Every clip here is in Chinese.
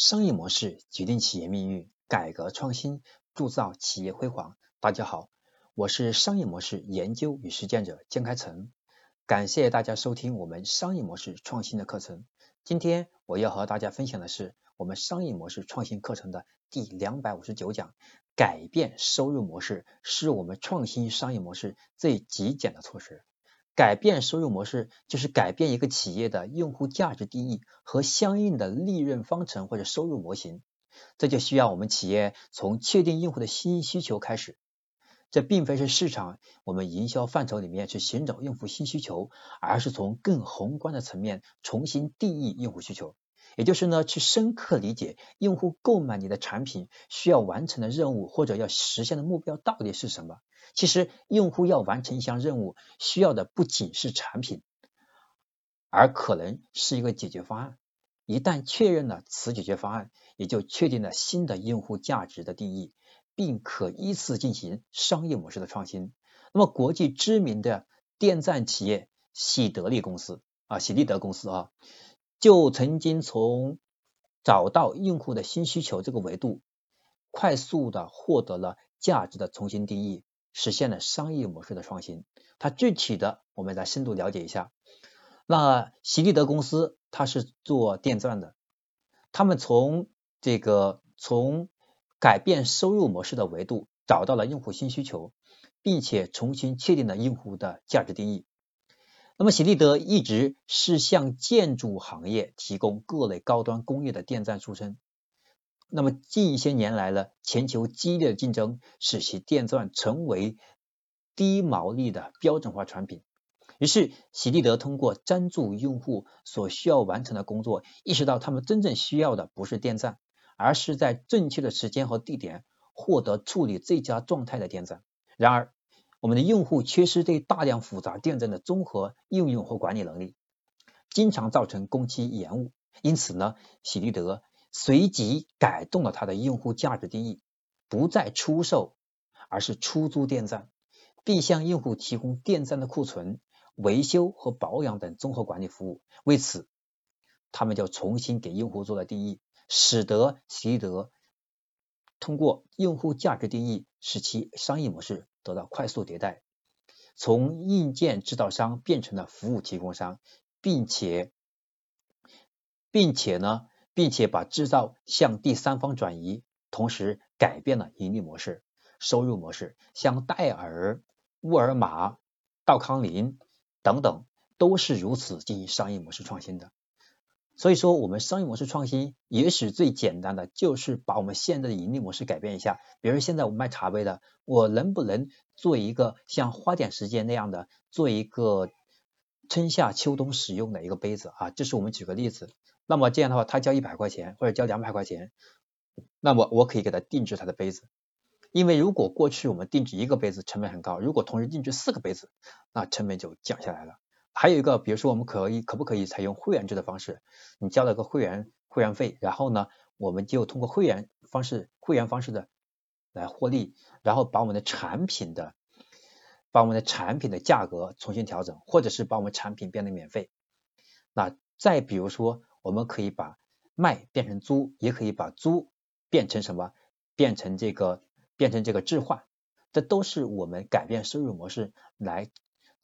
商业模式决定企业命运，改革创新铸造企业辉煌。大家好，我是商业模式研究与实践者江开成，感谢大家收听我们商业模式创新的课程。今天我要和大家分享的是我们商业模式创新课程的第两百五十九讲：改变收入模式是我们创新商业模式最极简的措施。改变收入模式，就是改变一个企业的用户价值定义和相应的利润方程或者收入模型。这就需要我们企业从确定用户的新需求开始。这并非是市场我们营销范畴里面去寻找用户新需求，而是从更宏观的层面重新定义用户需求。也就是呢，去深刻理解用户购买你的产品需要完成的任务或者要实现的目标到底是什么。其实，用户要完成一项任务，需要的不仅是产品，而可能是一个解决方案。一旦确认了此解决方案，也就确定了新的用户价值的定义，并可依次进行商业模式的创新。那么，国际知名的电站企业喜得利公司啊，喜利德公司啊，就曾经从找到用户的新需求这个维度，快速的获得了价值的重新定义。实现了商业模式的创新。它具体的，我们来深度了解一下。那喜利德公司它是做电钻的，他们从这个从改变收入模式的维度找到了用户新需求，并且重新确定了用户的价值定义。那么喜利德一直是向建筑行业提供各类高端工业的电钻出身。那么近一些年来呢，全球激烈的竞争使其电钻成为低毛利的标准化产品。于是喜利德通过专注用户所需要完成的工作，意识到他们真正需要的不是电钻，而是在正确的时间和地点获得处理最佳状态的电钻。然而，我们的用户缺失对大量复杂电站的综合应用和管理能力，经常造成工期延误。因此呢，喜利德。随即改动了它的用户价值定义，不再出售，而是出租电站，并向用户提供电站的库存、维修和保养等综合管理服务。为此，他们就重新给用户做了定义，使得喜利德通过用户价值定义，使其商业模式得到快速迭代，从硬件制造商变成了服务提供商，并且，并且呢？并且把制造向第三方转移，同时改变了盈利模式、收入模式。像戴尔、沃尔玛、道康林等等，都是如此进行商业模式创新的。所以说，我们商业模式创新，也许最简单的就是把我们现在的盈利模式改变一下。比如现在我卖茶杯的，我能不能做一个像花点时间那样的，做一个春夏秋冬使用的一个杯子啊？这是我们举个例子。那么这样的话，他交一百块钱或者交两百块钱，那么我可以给他定制他的杯子。因为如果过去我们定制一个杯子成本很高，如果同时定制四个杯子，那成本就降下来了。还有一个，比如说我们可以可不可以采用会员制的方式？你交了个会员会员费，然后呢，我们就通过会员方式会员方式的来获利，然后把我们的产品的把我们的产品的价格重新调整，或者是把我们产品变得免费。那再比如说。我们可以把卖变成租，也可以把租变成什么？变成这个变成这个置换，这都是我们改变收入模式来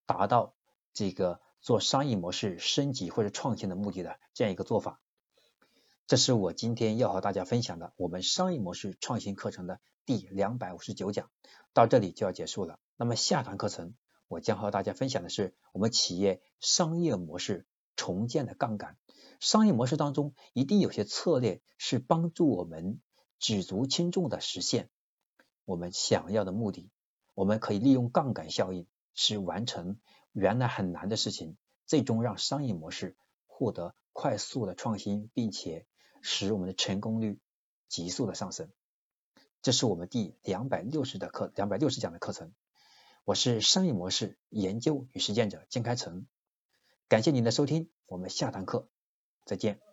达到这个做商业模式升级或者创新的目的的这样一个做法。这是我今天要和大家分享的我们商业模式创新课程的第两百五十九讲，到这里就要结束了。那么下堂课程我将和大家分享的是我们企业商业模式重建的杠杆。商业模式当中，一定有些策略是帮助我们举足轻重的实现我们想要的目的。我们可以利用杠杆效应，是完成原来很难的事情，最终让商业模式获得快速的创新，并且使我们的成功率急速的上升。这是我们第两百六十的课，两百六十讲的课程。我是商业模式研究与实践者金开成，感谢您的收听，我们下堂课。再见。